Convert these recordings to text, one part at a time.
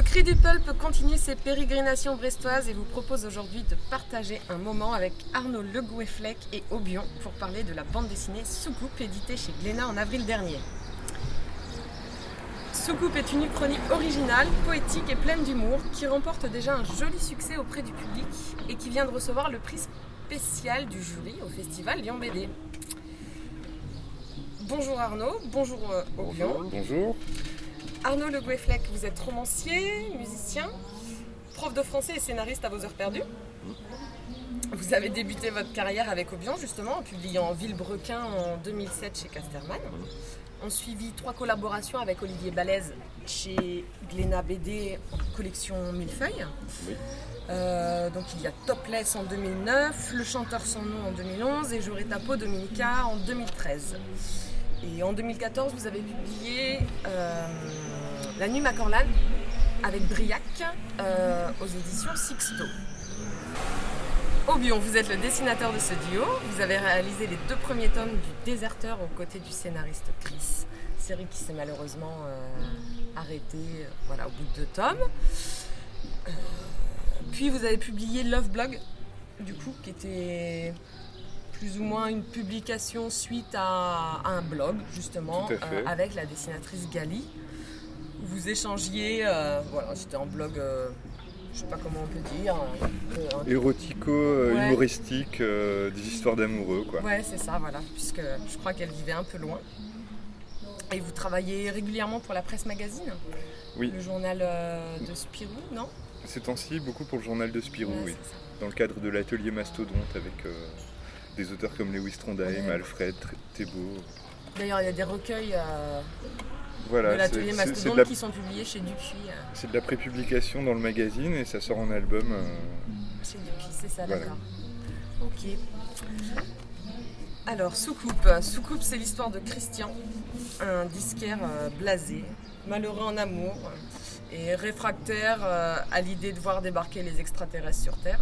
Le Cri du Pulp continue ses pérégrinations brestoises et vous propose aujourd'hui de partager un moment avec Arnaud Le Goueflec et Aubion pour parler de la bande dessinée Soucoupe éditée chez Glénat en avril dernier. Soucoupe est une uchronie originale, poétique et pleine d'humour qui remporte déjà un joli succès auprès du public et qui vient de recevoir le prix spécial du jury au festival Lyon BD. Bonjour Arnaud, bonjour euh, Aubion. Bonjour. Arnaud Le Goueflec, vous êtes romancier, musicien, prof de français et scénariste à vos heures perdues. Vous avez débuté votre carrière avec Aubion justement en publiant Villebrequin en 2007 chez Casterman. On suivi trois collaborations avec Olivier Balèze chez Glénat BD en collection Millefeuille. Euh, donc il y a Topless en 2009, Le chanteur sans nom en 2011 et J'aurais ta peau Dominica en 2013. Et en 2014, vous avez publié euh, La Nuit Macorlane avec Briac euh, aux éditions Sixto. Aubion, vous êtes le dessinateur de ce duo. Vous avez réalisé les deux premiers tomes du Déserteur aux côtés du scénariste Chris, série qui s'est malheureusement euh, arrêtée voilà, au bout de deux tomes. puis vous avez publié Love Blog, du coup, qui était plus ou moins une publication suite à, un blog, justement, euh, avec la dessinatrice Gali. Vous échangiez, euh, voilà, c'était un blog, euh, je sais pas comment on peut dire. Érotico, humoristique, des histoires d'amoureux, quoi. Ouais, c'est ça, voilà, puisque je crois qu'elle vivait un peu loin. Et vous travaillez régulièrement pour la presse magazine? Oui. Le journal de Spirou, non? Ces temps-ci, beaucoup pour le journal de Spirou, oui. Dans le cadre de l'atelier Mastodonte avec des auteurs comme Lewis Trondheim, Alfred, Thébault. D'ailleurs, il y a des recueils euh, de l'atelier Mastodonte qui sont publiés chez Dupuis. Euh. C'est de la prépublication dans le magazine et ça sort en album. Euh. Chez Dupuis, c'est ça, d'accord. Ok. Alors, Soucoupe. Soucoupe, c'est l'histoire de Christian, un disquaire blasé, malheureux en amour et réfractaire à l'idée de voir débarquer les extraterrestres sur Terre.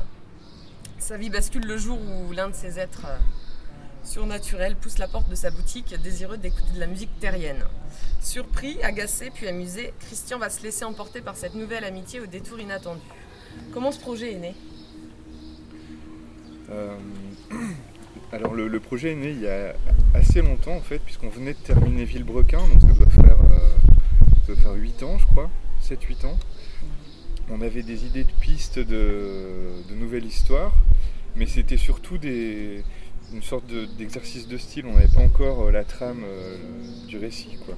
Sa vie bascule le jour où l'un de ses êtres euh, surnaturels pousse la porte de sa boutique, désireux d'écouter de la musique terrienne. Surpris, agacé, puis amusé, Christian va se laisser emporter par cette nouvelle amitié au détour inattendu. Comment ce projet est né? Euh, Alors le, projet est né il y a assez longtemps en fait, puisqu'on venait de terminer Villebrequin, donc ça doit faire, euh, ça doit faire 8 ans je crois, 7-8 ans on avait des idées de pistes de, nouvelles histoires, mais c'était surtout des, une sorte d'exercice de, style. On n'avait pas encore euh, la trame euh, du récit. Quoi.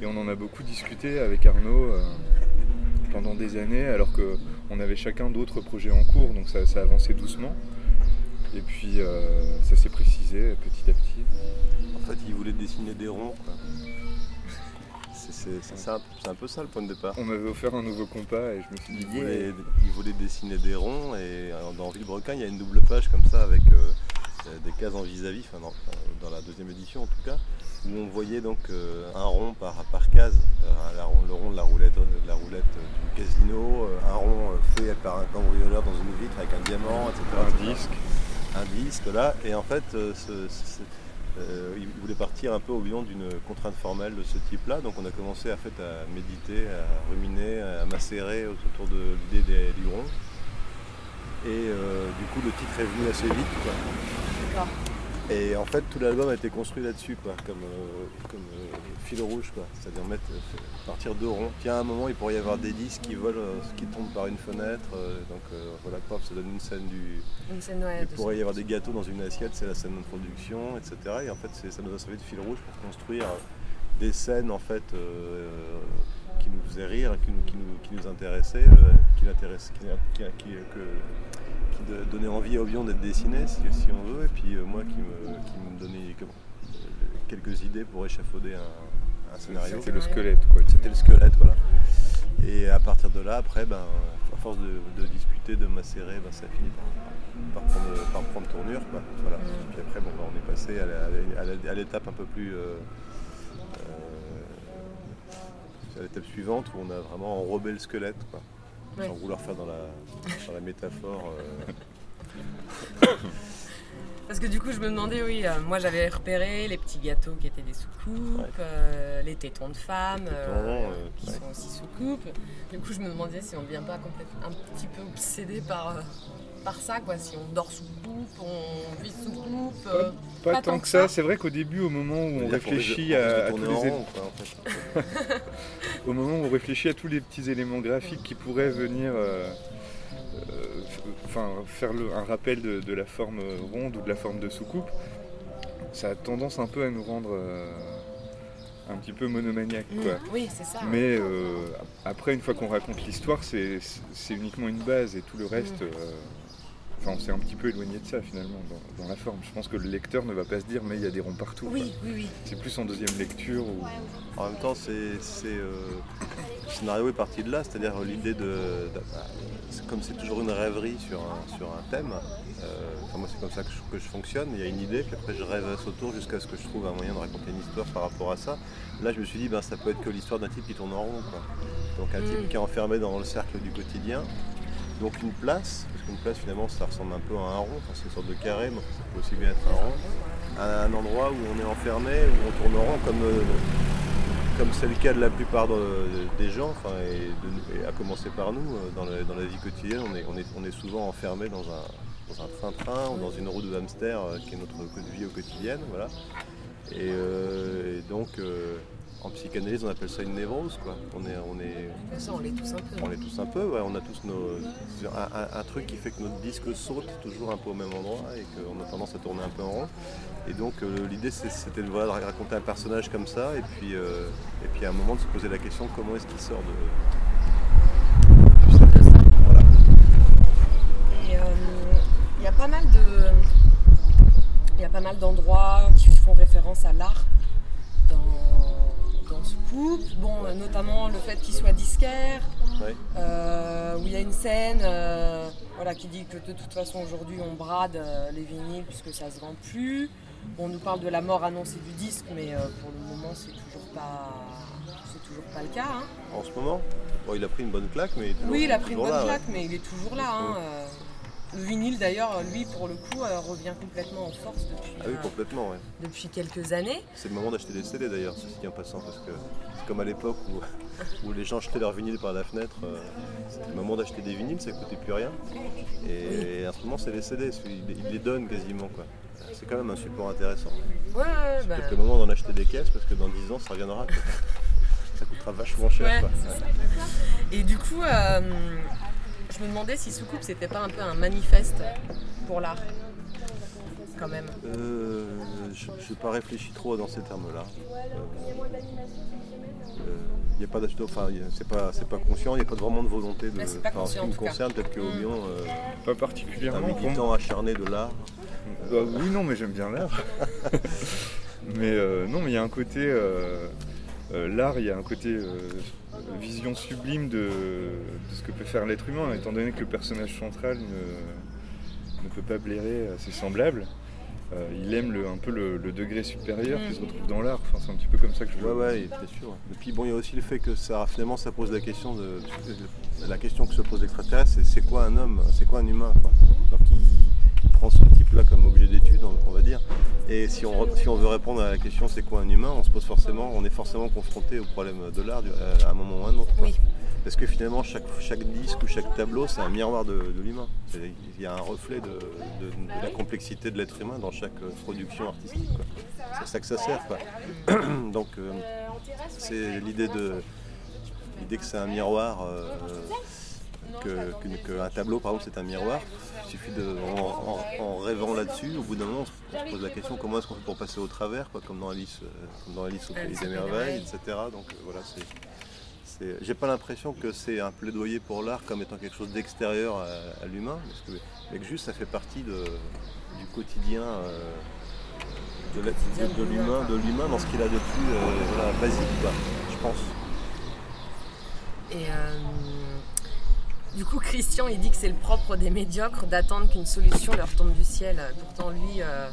Et on en a beaucoup discuté avec Arnaud euh, pendant des années, alors qu'on avait chacun d'autres projets en cours, donc ça, ça avançait doucement. Et puis ça s'est précisé petit à petit. En fait, il voulait dessiner des ronds. C'est un, peu ça le point de départ. On m'avait offert un nouveau compas et je me suis dit. Il voulait, dessiner des ronds et euh, dans Villebrequin il y a une double page comme ça avec euh, euh, des cases en vis-à-vis, dans, la deuxième édition en tout cas, où on voyait donc un rond par, par case, le rond de la roulette, de la roulette du casino, un rond fait par un cambrioleur dans une vitre avec un diamant, etc. Un disque. Un disque là, et en fait ce, euh, il voulait partir un peu au lion d'une contrainte formelle de ce type-là. Donc on a commencé à, méditer, à ruminer, à macérer autour de l'idée des livrons. Et euh, du coup le titre est venu assez vite. Et en fait, tout l'album a été construit là-dessus, quoi, comme, euh, comme euh, fil rouge, quoi. C'est-à-dire mettre, euh, partir de rond. Puis à un moment, il pourrait y avoir des disques qui volent, qui tombent par une fenêtre. donc voilà, ça donne une scène du. Une scène, il pourrait y avoir des gâteaux dans une assiette, c'est la scène d'introduction, etc. Et en fait, ça nous a servi de fil rouge pour construire des scènes, en fait, qui nous faisaient rire, qui nous, qui nous, qui nous intéressaient, qui, qui, qui, que, de donner envie à Obion d'être dessiné, si, on veut, et puis euh, moi qui me, donnait quelques idées pour échafauder un, scénario. C'était le squelette, quoi. C'était le squelette, voilà. Et à partir de là, après, ben, à force de, discuter, de macérer, ben, ça finit par, prendre, tournure. Voilà. Et puis après, bon, ben, on est passé à l'étape un peu plus. Euh, euh, à l'étape suivante où on a vraiment enrobé le squelette. Quoi sans vouloir faire dans la, métaphore. Euh. Parce que du coup, je me demandais, oui, euh, moi j'avais repéré les petits gâteaux qui étaient des soucoupes, Ouais. euh, les tétons de femmes euh, euh, qui ouais. sont aussi soucoupes. Du coup, je me demandais si on ne devient pas complètement un petit peu obsédé par, euh, par ça, quoi. Si on dort sous coupe, on vit sous coupe. euh, Pas, tant que ça, c'est vrai qu'au début, au moment où on réfléchit à, à tous tourner les en au moment où on réfléchit à tous les petits éléments graphiques qui pourraient venir euh, euh, enfin, faire le- un rappel de, de la forme ronde ou de la forme de soucoupe, ça a tendance un peu à nous rendre euh, un petit peu monomaniaques. mm, quoi. Oui, c'est ça. Mais euh, après, une fois qu'on raconte l'histoire, c'est c'est uniquement une base et tout le reste. Mm. euh, Enfin, on s'est un petit peu éloigné de ça finalement dans, dans la forme. Je pense que le lecteur ne va pas se dire mais il y a des ronds partout. quoi. Oui, oui, oui. C'est plus en deuxième lecture ou En même temps, c'est, c'est, euh, le scénario est parti de là, c'est-à-dire l'idée de, de- bah, c'est comme c'est toujours une rêverie sur un, sur un thème. euh, enfin, moi, c'est comme ça que je, que je fonctionne. Il y a une idée, puis après je rêvasse autour jusqu'à ce que je trouve un moyen de raconter une histoire par rapport à ça. Là, je me suis dit, ben, ça peut être que l'histoire d'un type qui tourne en rond. quoi. Donc un type Mm. qui est enfermé dans le cercle du quotidien. Donc une place, parce qu'une place finalement ça ressemble un peu à un rond, enfin, c'est une sorte de carré, mais ça peut aussi bien être un rond. Un, un endroit où on est enfermé, où on tourne en rond comme, euh, comme c'est le cas de la plupart de- des gens, enfin, et, à commencer par nous, euh, dans, la vie quotidienne, on est, on est, on est souvent enfermé dans un, dans un train-train ou dans une roue de hamster euh, qui est notre vie au quotidien. Voilà. Et, donc, en psychanalyse, on appelle ça une névrose. Quoi. On, est, on, est, Ça, on l'est tous un peu. on est tous un peu, ouais, on a tous nos, un, un- un truc qui fait que notre disque saute toujours un peu au même endroit et qu'on a tendance à tourner un peu en rond. Et donc euh, l'idée c'était de, voilà, de raconter un personnage comme ça et puis, euh, et puis à un moment de se poser la question comment est-ce qu'il sort de, de ça. Voilà. Et euh, il y a pas mal de, il y a pas mal d'endroits qui font référence à l'art dans, Bon, euh, notamment le fait qu'il soit disquaire, Ouais. euh, où il y a une scène, euh, voilà, qui dit que de toute façon aujourd'hui on brade euh, les vinyles puisque ça se vend plus. On nous parle de la mort annoncée du disque, mais pour le moment c'est toujours pas, c'est toujours pas le cas. hein. En ce moment, bon, il a pris une bonne claque, mais il est toujours, Oui, il a pris une bonne là, ouais. claque, mais il est toujours là. hein. Le vinyle, d'ailleurs, lui, pour le coup, euh, revient complètement en force depuis, Ah oui, euh, complètement, ouais. depuis quelques années. C'est le moment d'acheter des CD d'ailleurs, ceci dit en passant, parce que c'est comme à l'époque où, où les gens jetaient leurs vinyles par la fenêtre. euh, C'était le moment d'acheter des vinyles, ça coûtait plus rien. Et, en ce moment, c'est les CD, ils, ils les donnent quasiment. quoi. C'est quand même un support intéressant. Ouais, ouais, bah, Peut-être le moment d'en acheter des caisses, parce que dans 10 ans, ça reviendra. Ça coûtera vachement cher. Ouais, quoi. c'est. Et du coup, euh, je me demandais si Soucoupe, c'était pas un peu un manifeste pour l'art. Quand même. Euh, je n'ai pas réfléchi trop dans ces termes-là. Il n'y a pas d'acheteur, enfin, c'est pas, c'est pas conscient, il n'y a pas vraiment de volonté de. Pas enfin, en ce qui me concerne, peut-être que Mm. Obion, euh, pas un particulièrement. moi. militant acharné de l'art. Bah oui, non, mais j'aime bien l'art. mais euh, non, mais il y a un côté. euh, euh, l'art, il y a un côté euh, vision sublime de, de ce que peut faire l'être humain, étant donné que le personnage central ne, ne peut pas blairer à ses semblables. Euh, il aime le- un peu le, le degré supérieur qui se retrouve dans l'art. Enfin, c'est un petit peu comme ça que je vois. ouais, bien sûr. Et puis bon, il y a aussi le fait que ça, finalement, ça pose la question de, la question que se pose l'extraterrestre, c'est c'est quoi un homme, c'est quoi un humain, quoi? Et si on, re- si on veut répondre à la question c'est quoi un humain, on se pose forcément, on est forcément confronté au problème de l'art euh, à un moment ou à un autre. Oui. Parce que finalement, chaque, chaque disque ou chaque tableau, c'est un miroir de, de l'humain. Il y a un reflet de, de- de la complexité de l'être humain dans chaque euh, production artistique. C'est à ça que ça sert. quoi. Donc, euh, c'est l'idée de l'idée que c'est un miroir, euh, que- qu'un tableau, par exemple, c'est un miroir. Il suffit de, en, en- en rêvant là-dessus, au bout d'un moment, on se, pose la question comment est-ce qu'on fait pour passer au travers, quoi, comme dans Alice, euh, comme dans Alice au pays des merveilles, etc. Donc euh, voilà, c'est J'ai pas l'impression que c'est un plaidoyer pour l'art comme étant quelque chose d'extérieur à, à l'humain, mais que juste ça fait partie de- du quotidien euh, de l'humain, de l'humain dans ce qu'il a de plus euh, voilà, basique, quoi, je pense. Et euh, du coup, Christian, il dit que c'est le propre des médiocres d'attendre qu'une solution leur tombe du ciel. Pourtant, lui, euh,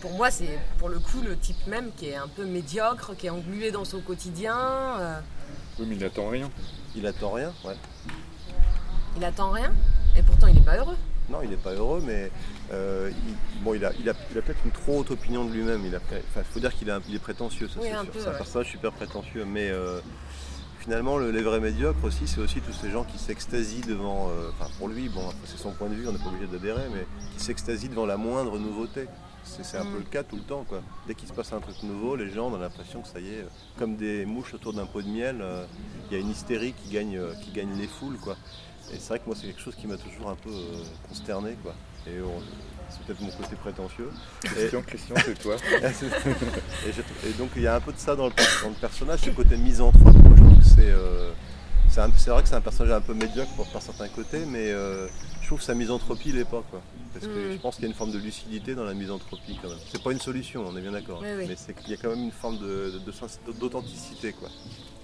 pour moi, c'est pour le coup le type même qui est un peu médiocre, qui est englué dans son quotidien. euh, Oui, mais il n'attend rien. Il attend rien, ouais. il attend rien. Et pourtant, il n'est pas heureux. Non, il n'est pas heureux, mais euh, il, bon, il a, il a, il a peut-être une trop haute opinion de lui-même. Il faut dire qu'il est prétentieux, ça Oui, c'est un sûr. peu, C'est un ouais. personnage super prétentieux, mais euh, finalement, le, les vrais médiocres aussi, c'est aussi tous ces gens qui s'extasient devant. euh, Enfin, pour lui, bon, après, c'est son point de vue, on n'est pas obligé d'adhérer, mais qui s'extasient devant la moindre nouveauté. C'est un Mm. peu le cas tout le temps, quoi. Dès qu'il se passe un truc nouveau, les gens ont l'impression que ça y est, euh, comme des mouches autour d'un pot de miel, euh, il y a une hystérie qui gagne, euh, qui gagne les foules, quoi. Et c'est vrai que moi, c'est quelque chose qui m'a toujours un peu euh, consterné, quoi. Et on- c'est peut-être mon côté prétentieux. Christian, Christian, c'est toi. et, je- et donc il y a un peu de ça dans le, dans le personnage, ce côté misanthrope. C'est, euh, c'est, vrai que c'est un personnage un peu médiocre par, par certains côtés, mais euh, je trouve que sa misanthropie l'est pas. Quoi. Parce que Mm. je pense qu'il y a une forme de lucidité dans la misanthropie quand même. C'est pas une solution, on est bien d'accord. Oui, oui. Mais c'est qu'il y a quand même une forme de, d'authenticité, quoi.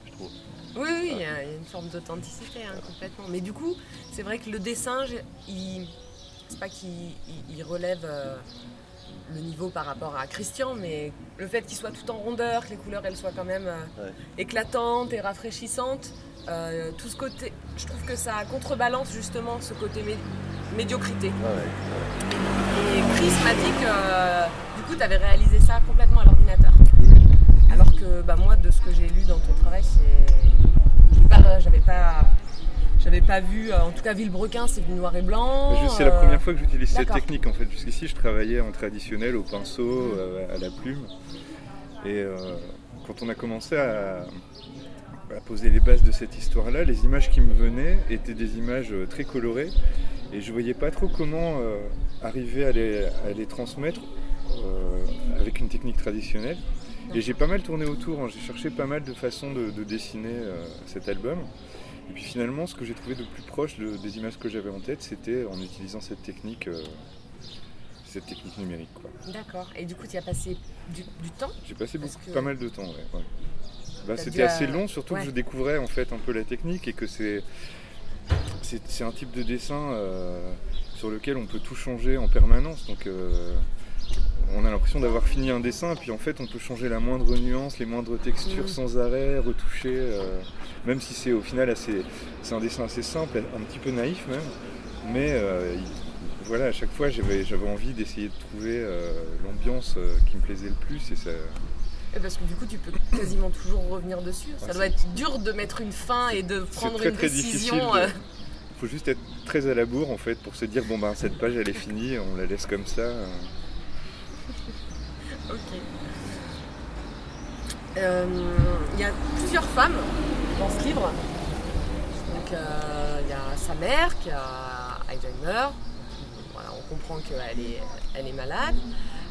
Je trouve. Oui, oui, il y, a il y a une forme d'authenticité, hein, complètement. Mais du coup, c'est vrai que le dessin, il... c'est pas qu'il il- il relève euh, le niveau par rapport à Christian, mais le fait qu'il soit tout en rondeur, que les couleurs elles soient quand même euh, Ouais. éclatantes et rafraîchissantes, euh, tout ce côté, je trouve que ça contrebalance justement ce côté mé- médiocrité. Ouais, ouais. Et Chris m'a dit que euh, du coup, tu avais réalisé ça complètement à l'ordinateur. Alors que bah, moi, de ce que j'ai lu dans ton travail, pas- J'avais pas. J'avais pas vu, euh, en tout cas Villebrequin, c'est du noir et blanc. C'est la euh, première fois que j'utilise cette technique en fait. Jusqu'ici, je travaillais en traditionnel, au pinceau, euh, à la plume. Et euh, quand on a commencé à, à poser les bases de cette histoire-là, les images qui me venaient étaient des images euh, très colorées. Et je voyais pas trop comment euh, arriver à les, à les transmettre euh, avec une technique traditionnelle. Et j'ai pas mal tourné autour, hein. j'ai cherché pas mal de façons de, de dessiner euh, cet album. Et puis finalement, ce que j'ai trouvé de plus proche de- des images que j'avais en tête, c'était en utilisant cette technique, euh, cette technique numérique. D'accord. Et du coup, tu as passé du, du temps J'ai passé Parce beaucoup, que- pas mal de temps. ouais, ouais. Bah, c'était assez long, surtout ouais. que je découvrais en fait un peu la technique et que c'est c'est c'est un type de dessin euh, sur lequel on peut tout changer en permanence. Donc euh, on a l'impression d'avoir fini un dessin, puis en fait on peut changer la moindre nuance, les moindres textures Mm. sans arrêt, retoucher, euh, même si c'est au final assez, c'est un dessin assez simple, un petit peu naïf même, mais euh, il- voilà, à chaque fois j'avais j'avais envie d'essayer de trouver euh, l'ambiance qui me plaisait le plus et ça, Parce que du coup, tu peux quasiment toujours revenir dessus. Ça doit être dur de mettre une fin et de prendre très, une très décision. de- Il faut juste être très à la bourre en fait pour se dire bon ben cette page elle est finie, on la laisse comme ça. Euh. Il y a plusieurs femmes dans ce livre. Donc euh, il y a sa mère qui a Alzheimer. On comprend qu'elle est, malade.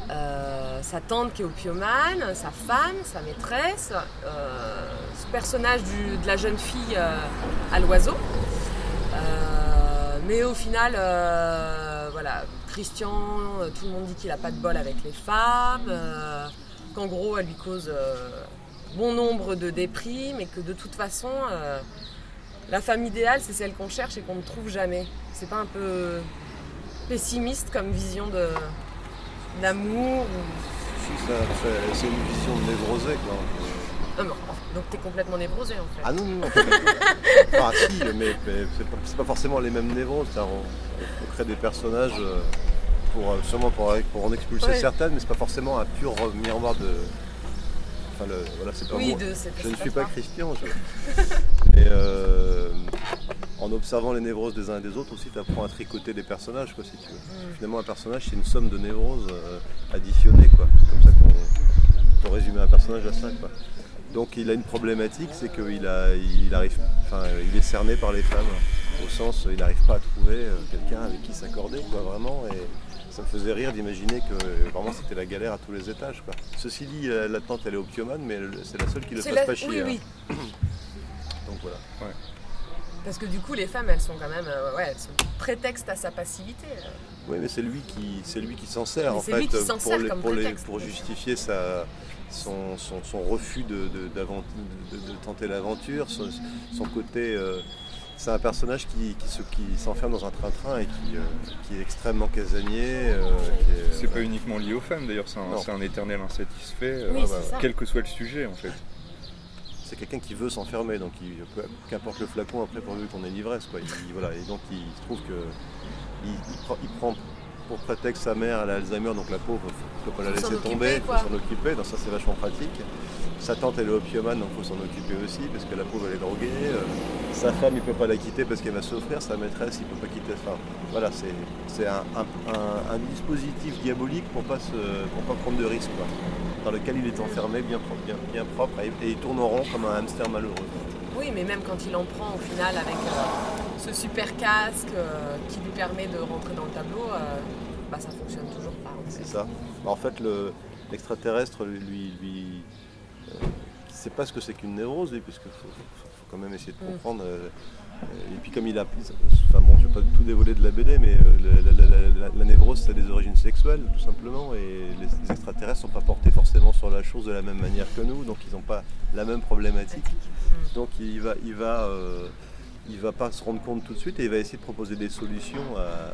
Euh, sa tante qui est opiomane, sa femme, sa maîtresse, ce personnage de la jeune fille à l'oiseau. Mais au final, voilà, Christian, euh, tout le monde dit qu'il a pas de bol avec les femmes, euh, qu'en gros elle lui cause euh, bon nombre de déprimes et que de toute façon, euh, la femme idéale c'est celle qu'on cherche et qu'on ne trouve jamais. C'est pas un peu pessimiste comme vision de d'amour ou... Ça- ça- c'est une vision névrosée, quoi. Non, mais, enfin, donc t'es complètement névrosé en fait. Ah non, non, non. enfin, si, mais, mais c'est pas, forcément les mêmes névroses. On, on crée des personnages euh, pour, euh, sûrement pour, pour en expulser Ouais. certaines, mais c'est pas forcément un pur miroir de. Enfin, le, voilà, c'est pas oui, moi. de Je ne suis pas. Christian. je- Mais euh, en observant les névroses des uns et des autres aussi, tu apprends à tricoter des personnages, quoi, si tu veux. Mm. Finalement, un personnage, c'est une somme de névroses euh, additionnées, quoi. Comme ça qu'on peut résumer un personnage à ça, quoi. Donc il a une problématique, c'est qu'il a, il arrive, enfin, il est cerné par les femmes, au sens, il n'arrive pas à trouver euh, quelqu'un avec qui s'accorder, quoi, vraiment. Et ça me faisait rire d'imaginer que euh, vraiment c'était la galère à tous les étages, quoi. Ceci dit, la, la tante, elle est opiomane, mais elle- c'est la seule qui le fasse la- pas chier. Oui, hein. oui. Donc voilà. Parce que du coup, les femmes, elles sont quand même, euh, ouais, elles sont prétexte à sa passivité. euh. Oui, mais c'est lui qui, c'est lui qui s'en sert Mais en c'est fait lui qui s'en pour, sert les- comme pour, les- prétexte. pour justifier sa, son, son- son refus de, de- d'avent- de- de tenter l'aventure, son, son côté. euh, c'est un personnage qui, qui, se- qui s'enferme dans un train-train et qui, euh, qui est extrêmement casanier. euh, C'est pas uniquement lié aux femmes d'ailleurs, c'est un, éternel insatisfait, euh, Oui, c'est ça. quel que soit le sujet en fait. C'est quelqu'un qui veut s'enfermer, donc il, peu- qu'importe le flacon après pourvu qu'on ait l'ivresse. Quoi. Il- voilà, et donc il se trouve que il, il prend, il prend pour prétexte sa mère, elle a Alzheimer, donc la pauvre, il ne peut pas la Faut laisser tomber, il faut s'en occuper, donc ça c'est vachement pratique. Sa tante elle est opiomane, donc il faut s'en occuper aussi, parce que la pauvre elle est droguée. Euh, sa femme il peut pas la quitter parce qu'elle va souffrir, sa maîtresse il peut pas quitter. Enfin, voilà, c'est un, un- un- un dispositif diabolique pour pas se, pour pas prendre de risques, quoi. Dans lequel il est enfermé, bien, bien, bien propre, et, et il tourne en rond comme un hamster malheureux. Oui, mais même quand il en prend au final avec euh, ce super casque euh, qui lui permet de rentrer dans le tableau, euh, bah, ça fonctionne toujours pas. en fait. C'est ça. Bah, En fait, le- l'extraterrestre, lui, lui, lui, euh, sait pas ce que c'est qu'une névrose, lui, parce qu'il faut, faut- faut quand même essayer de Mm. comprendre. euh, et puis comme il a, enfin bon, je vais pas tout dévoiler de la BD, mais euh, la, la- la- la- la névrose, c'est des origines sexuelles, tout simplement, et les, les extraterrestres sont pas portés forcément sur la chose de la même manière que nous, donc ils n'ont pas la même problématique. Donc il va, il va, euh, il va pas se rendre compte tout de suite et il va essayer de proposer des solutions à,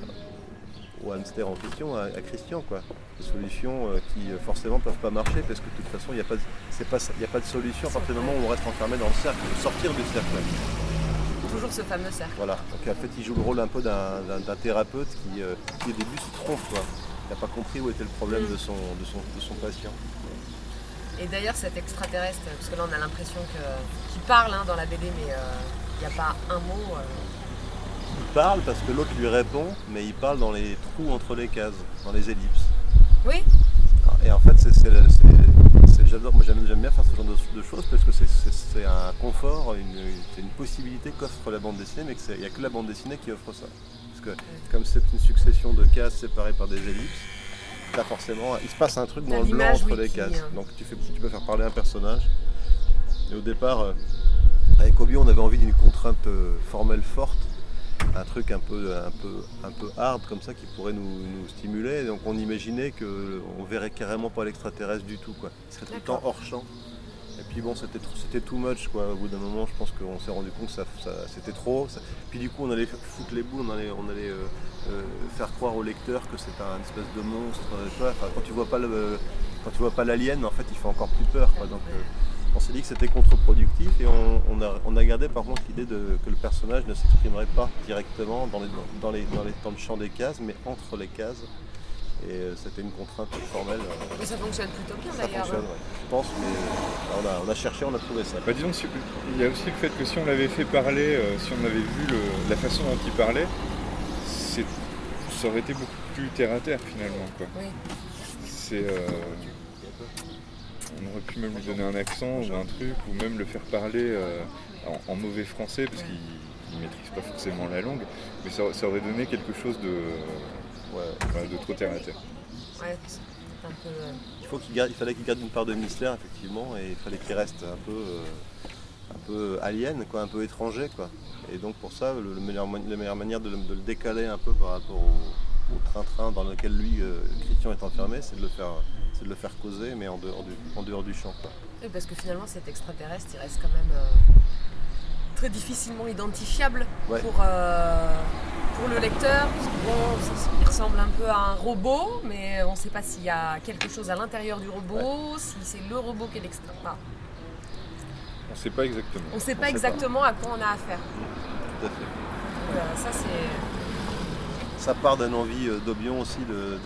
au hamster en question, à, à Christian, quoi. Des solutions euh, qui euh, forcément peuvent pas marcher parce que de toute façon il n'y a pas, de- pas, y a pas de solution à partir du moment où on reste enfermé dans le cercle, sortir du cercle. Toujours ce fameux cercle. Voilà. Donc en fait il joue le rôle un peu d'un, thérapeute qui, euh, qui au début se trompe, quoi. Il n'a pas compris où était le problème Mm. de son, de son, de son patient. Et d'ailleurs, cet extraterrestre, parce que là on a l'impression qu'il parle hein, dans la BD, mais il n'y a pas un mot. euh, Il parle parce que l'autre lui répond, mais il parle dans les trous entre les cases, dans les ellipses. Oui, Et en fait, c'est, c'est le- c'est- c'est- j'adore, moi j'aime, j'aime bien faire ce genre de, de choses parce que c'est, un confort, une, c'est une possibilité qu'offre la bande dessinée, mais qu'il n'y a que la bande dessinée qui offre ça. Parce que comme c'est une succession de cases séparées par des ellipses, t'as forcément, il se passe un truc dans le blanc entre oui, les cases. Donc tu, fais, tu peux faire parler un personnage. Et au départ, euh, avec Obi, on avait envie d'une contrainte euh, formelle forte un truc un peu, un peu, un peu hard comme ça qui pourrait nous, nous stimuler. Donc on imaginait qu'on verrait carrément pas l'extraterrestre du tout. Quoi. Il serait tout le temps hors champ. Et puis bon, c'était trop- c'était too much. Quoi. Au bout d'un moment, je pense qu'on s'est rendu compte que ça, ça- c'était trop. Ça- Puis du coup, on allait foutre les bouts, on allait, on allait euh, euh, faire croire au lecteur que c'est un espèce de monstre. euh, tu vois. Enfin, quand tu vois pas le, quand tu vois pas l'alien, en fait, il fait encore plus peur. Quoi. Donc, on s'est dit que c'était contre-productif et on, on a, on a gardé par contre l'idée que le personnage ne s'exprimerait pas directement dans, les, dans, les, dans, les, dans le champ des cases, mais entre les cases. Et euh, c'était une contrainte formelle. euh, mais ça fonctionne plutôt bien ça d'ailleurs. fonctionne, ouais. je pense, mais euh, on, a, on a cherché, on a trouvé ça. Bah, disons, il y a aussi le fait que si on l'avait fait parler, euh, si on avait vu le- la façon dont il parlait, ça aurait été beaucoup plus terre à terre finalement. Quoi. Oui. C'est, euh, on aurait pu même lui donner un accent ou un truc, ou même le faire parler euh, en, en mauvais français, parce qu'il ne maîtrise pas forcément la langue, mais ça, ça aurait donné quelque chose de, Ouais. voilà, de trop terre à terre. Ouais, c'est un peu. euh, Il, faut qu'il garde, il fallait qu'il garde une part de mystère, effectivement, et il fallait qu'il reste un peu, euh, un peu alien, quoi, un peu étranger. Quoi. Et donc pour ça, le, le meilleur la meilleure manière de, le- de le décaler un peu par rapport au, au train-train dans lequel lui, euh, Christian, est enfermé, c'est de le faire, c'est de le faire causer, mais en dehors du, en dehors du champ. Oui, parce que finalement, cet extraterrestre, il reste quand même euh, très difficilement identifiable Ouais. pour, euh, pour le lecteur. Bon, ça- ça- il ressemble un peu à un robot, mais on ne sait pas s'il y a quelque chose à l'intérieur du robot, si c'est le robot qui est l'extra. enfin, On ne sait pas exactement. on ne sait On pas sait pas. exactement à quoi on a affaire. Tout à fait. Donc, euh, ça, c'est. Ça part d'une envie euh, d'Obion aussi de, de-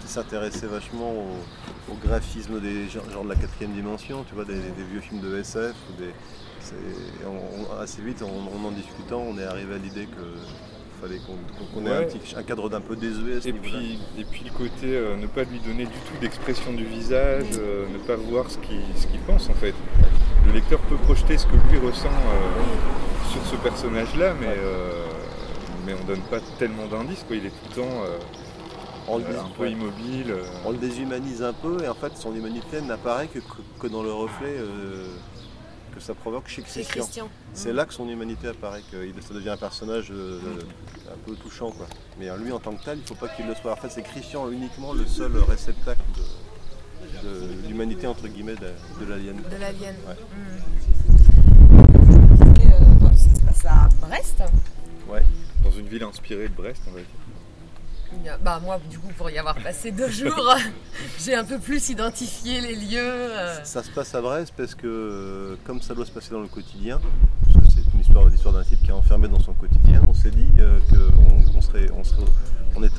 qui s'intéressait vachement au, au graphisme des genre de la quatrième dimension, tu vois, des, des vieux films de SF. Ou des, c'est- on- on- assez vite, en, en discutant, on est arrivé à l'idée que fallait qu'on ait un, Ouais. petit, un cadre d'un peu désuet Et puis, et puis le côté euh, ne pas lui donner du tout d'expression du visage, euh, ne pas voir ce qu'il pense en fait. Le lecteur peut projeter ce que lui ressent euh, sur ce personnage-là, mais, mais on donne pas tellement d'indices. quoi. Il est tout le temps euh, on, le euh, dés- un peu ouais. immobile. euh. On le déshumanise un peu et en fait son humanité n'apparaît que, que- que dans le reflet euh, que ça provoque chez C'est Christian. Christian. C'est là que son humanité apparaît, que il- ça devient un personnage euh, un peu touchant. Quoi. Mais lui en tant que tel, il ne faut pas qu'il le soit. En fait, c'est Christian uniquement le seul réceptacle de, de l'humanité entre guillemets de, de l'alien. De l'alien. Ouais. Mm. Euh, bon, ça se passe à Brest. Ouais. Une ville inspirée de Brest, on va dire. Bah moi du coup pour y avoir passé deux jours, j'ai un peu plus identifié les lieux. euh. Ça se passe à Brest parce que euh, comme ça doit se passer dans le quotidien, parce que c'est une l'histoire, l'histoire d'un type qui est enfermé dans son quotidien. On s'est dit qu'on on serait, on serait,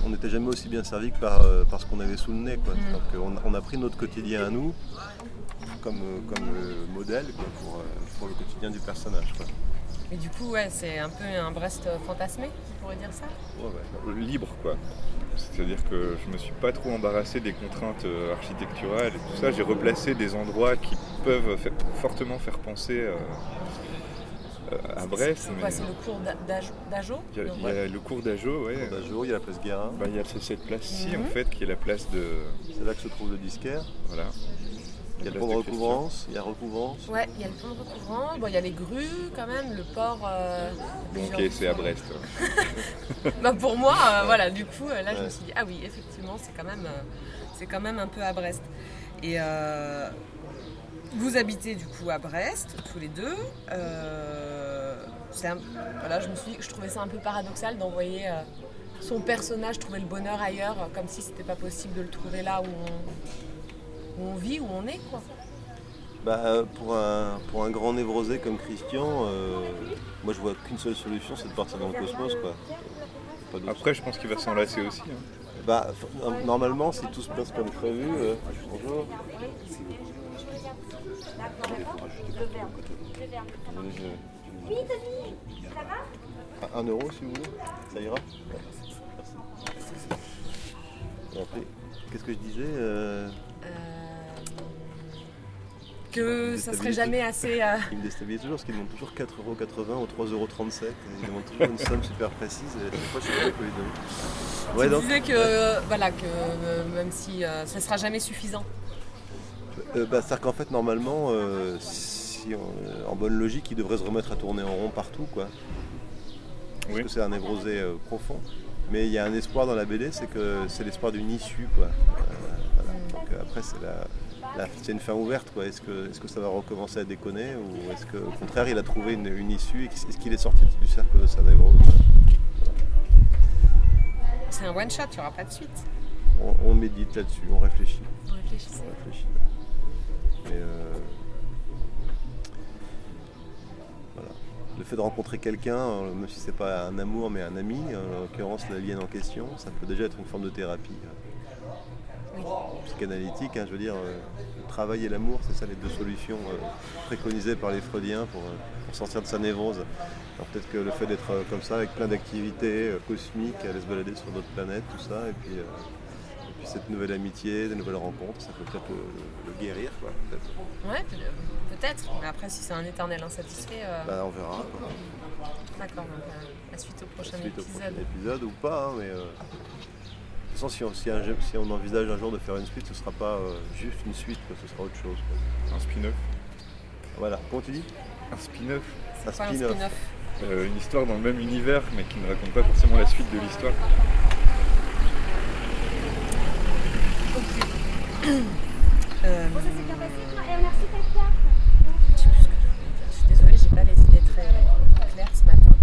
on n'était jamais aussi bien servi que par, ce qu'on avait sous le nez. Quoi. Donc, on, a pris notre quotidien à nous comme, comme modèle pour, pour, le quotidien du personnage. Quoi. Et du coup, ouais, c'est un peu un Brest fantasmé, on pourrait dire ça ouais, ouais. Libre, quoi. C'est-à-dire que je me suis pas trop embarrassé des contraintes euh, architecturales et tout ça. J'ai replacé des endroits qui peuvent fortement faire penser euh, euh, à Brest. C'est le cours d'Ajo Il y a, le cours d'Ajo, oui. il y a la place Guérin. Bah, il y a cette place-ci, en mhm. fait, qui est la place de... C'est là que se trouve le disquaire. Voilà. Il y a le pont de recouvrance, il y a recouvrance. Ouais, il y a le pont de recouvrance, bon, il y a les grues quand même, le port. Euh, ok, c'est à Brest. bah pour moi, euh, voilà, du coup, là je me suis dit, ah oui, effectivement, c'est quand, même, euh, c'est quand même un peu à Brest. Et vous habitez du coup à Brest, tous les deux. voilà, je me suis je trouvais ça un peu paradoxal d'envoyer son personnage trouver le bonheur ailleurs, comme si c'était pas possible de le trouver là où on on vit, où on est. Quoi. Bah, pour, un, pour un grand névrosé comme Christian, euh, moi je vois qu'une seule solution, c'est de partir dans le cosmos. Quoi. Après, je pense qu'il va s'enlacer aussi. Hein. Bah, normalement, si tout se passe comme prévu, euh, bonjour. Oui, ça va Un euro si vous voulez, ça ira Merci. Qu'est-ce que je disais euh que ça serait jamais assez. Euh... Il me déstabilise toujours parce qu'il demande toujours 4,80€ ou 3,37€. Il demande toujours une somme super précise et chaque fois je sais pas lui donner. tu disais que, voilà, que euh, même si euh, ça ne sera jamais suffisant. Euh, bah, C'est-à-dire qu'en fait, normalement, si en bonne logique, il devrait se remettre à tourner en rond partout. Quoi. Parce oui. que c'est un névrosé profond. Mais il y a un espoir dans la BD, c'est que c'est l'espoir d'une issue. Quoi. Voilà. Donc après, c'est la c'est une fin ouverte. Est-ce que, est que, ça va recommencer à déconner ou est-ce qu'au contraire il a trouvé une, issue Est-ce qu'il est sorti du cercle de sa voilà. C'est un one shot, il n'y aura pas de suite. On, médite là-dessus, on réfléchit. On réfléchit. Euh, le fait de rencontrer quelqu'un, euh, même si c'est pas un amour mais un ami, en l'occurrence l'alien en question, ça peut déjà être une forme de thérapie psychanalytique. Hein, je veux dire, euh, le travail et l'amour, c'est ça les deux solutions euh, préconisées par les Freudiens pour, euh, sortir de sa névrose. Alors peut-être que le fait d'être comme ça, avec plein d'activités cosmiques, aller se balader sur d'autres planètes, tout ça, et puis, cette nouvelle amitié, des nouvelles rencontres, ça peut peut-être le, guérir, quoi, peut-être. Ouais, peut-être. Mais après, si c'est un éternel insatisfait. Bah, on verra. D'accord, donc la suite au prochain suite épisode. Au prochain épisode ou pas, hein, mais si on, si, on, envisage un jour de faire une suite, ce ne sera pas euh, juste une suite, ce sera autre chose. Un spin-off. Voilà, comment tu dis? Un spin-off. Un spin-off. Euh, une histoire dans le même univers, mais qui ne raconte pas forcément la suite de l'histoire. Euh... Je suis désolée, j'ai pas les idées très claires ce matin.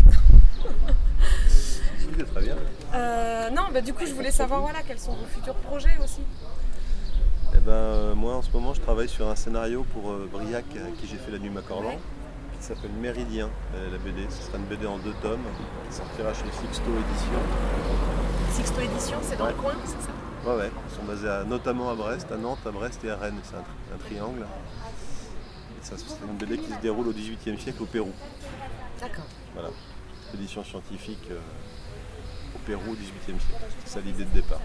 très bien. Euh, non, bah, du coup, je voulais savoir voilà, quels sont vos futurs projets aussi. Eh ben, euh, moi, en ce moment, je travaille sur un scénario pour euh, Briac, avec qui j'ai fait la nuit Macorlan, qui s'appelle Méridien, la BD. Ce sera une BD en deux tomes, qui sortira chez Sixto Édition. Sixto Édition, c'est dans le coin, c'est ça? Ouais, ouais. Ils sont basés notamment à Brest, à Nantes, à Brest et à Rennes. C'est un, triangle. c'est une BD qui se déroule au XVIIIe siècle au Pérou. D'accord. Voilà. Édition scientifique Pérou au XVIIIe siècle. C'est ça l'idée de départ.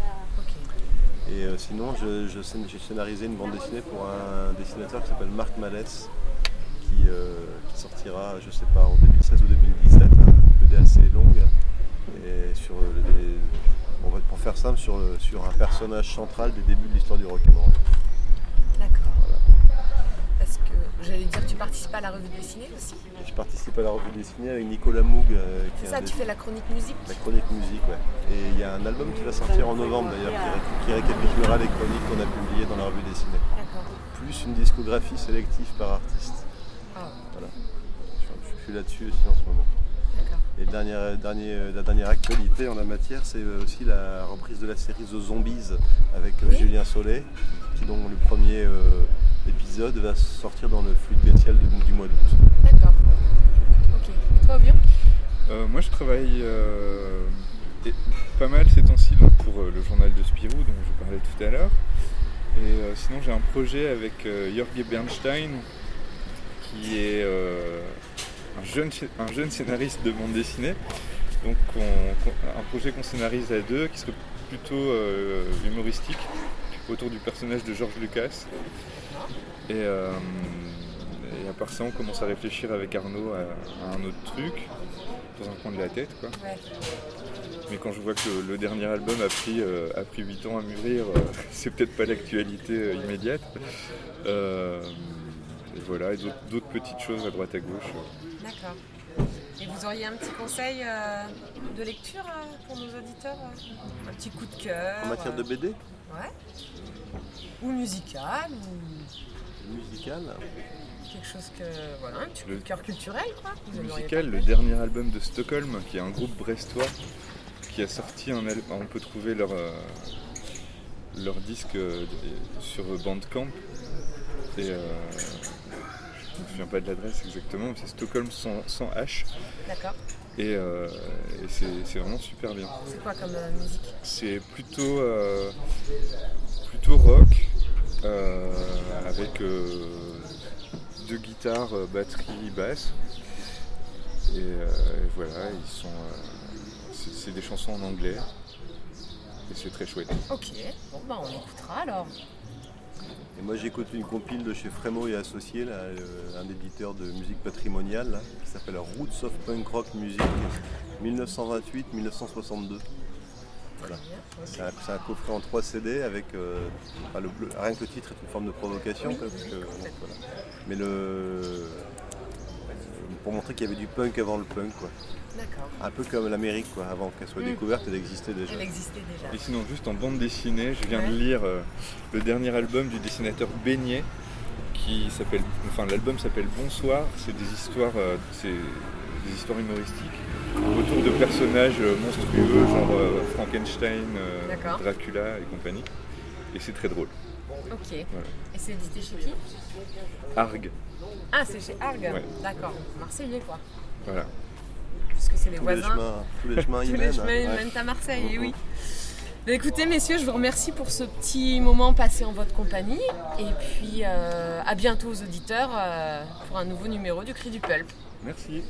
Et euh, sinon, j'ai scénarisé une bande dessinée pour un dessinateur qui s'appelle Marc qui, euh, sortira, je sais pas, en 2016 ou 2017, une BD assez longue. Et sur on va, pour faire simple, sur, sur un personnage central des débuts de l'histoire du rock'n'roll. J'allais dire, tu participes à la revue dessinée aussi Je participe à la revue dessinée avec Nicolas Moog. Euh, c'est ça, tu fais la chronique musique La chronique musique, ouais. Et il y a un album qui va sortir en novembre d'ailleurs, qui, récapitulera les chroniques qu'on a publiées dans la revue dessinée. Plus une discographie sélective par artiste. Ah. Voilà. Je, suis là-dessus aussi en ce moment. Et dernier, dernier, euh, la dernière actualité en la matière, c'est euh, aussi la reprise de la série The Zombies avec Julien Solé, qui dont le premier l'épisode va sortir dans le fluide glacial du mois d'août. D'accord. Ok. Et toi, moi je travaille euh, et- pas mal ces temps-ci pour euh, le journal de Spirou dont je parlais tout à l'heure. Et euh, sinon j'ai un projet avec euh, Jorge Bernstein qui est euh, un, jeune, un jeune scénariste de bande dessinée. Donc on- un projet qu'on scénarise à deux qui serait plutôt euh, humoristique autour du personnage de George Lucas. Et, euh, et à part ça, on commence à réfléchir avec Arnaud à, à un autre truc, dans un coin de la tête. Quoi. Ouais. Mais quand je vois que le, le dernier album a pris, euh, a pris 8 ans à mûrir, euh, c'est peut-être pas l'actualité euh, immédiate. Euh, et voilà, et d'autres petites choses à droite à gauche. D'accord. Et vous auriez un petit conseil euh, de lecture euh, pour nos auditeurs euh Un petit coup de cœur En matière de BD Ouais. Ou musical, ou musicale, quelque chose que. Voilà, un petit coup Le- de cœur culturel, quoi. Vous musical, le dernier album de Stockholm, qui est un groupe brestois, qui a sorti un album. On peut trouver leur, euh, leur disque euh, sur Bandcamp. Et euh, je me souviens pas de l'adresse exactement, mais c'est Stockholm sans, sans H. D'accord. Et, euh, et c'est vraiment super bien. C'est quoi comme euh, musique? C'est plutôt, euh, plutôt rock, avec euh, deux guitares, euh, batterie, basse. Et, euh, et voilà, ils sont, euh, c'est c'est des chansons en anglais. Et c'est très chouette. Ok, bon bah on écoutera alors. Et moi j'écoute une compile de chez Frémo et Associés, là, euh, un éditeur de musique patrimoniale, là, qui s'appelle Roots of Punk Rock Music 1928-1962. Voilà. C'est un, coffret en 3 CD avec. euh, enfin, le, le- rien que le titre est une forme de provocation. Oui, parce que, voilà. Mais le. Pour montrer qu'il y avait du punk avant le punk, quoi. D'accord. Un peu comme l'Amérique, quoi. Avant qu'elle soit Mm. découverte, elle existait déjà. Elle existait déjà. Et sinon, juste en bande dessinée, je viens Ouais. de lire euh, le dernier album du dessinateur Beignet, qui s'appelle, enfin l'album s'appelle Bonsoir. C'est des histoires, euh, c'est des histoires humoristiques autour de personnages euh, monstrueux, genre euh, Frankenstein, euh. Dracula et compagnie. Et c'est très drôle. Ok. Et c'est édité chez qui? Arg, Ah, c'est chez Arg Ouais. D'accord. Marseillais quoi. voilà. Puisque c'est les Tous les voisins. chemins, tous les chemins Tous les mènent. chemins hein. mènent à Marseille, et oui. Bah, écoutez, messieurs, je vous remercie pour ce petit moment passé en votre compagnie. Et puis, euh, à bientôt aux auditeurs euh, pour un nouveau numéro du Cri du Pulp. Merci.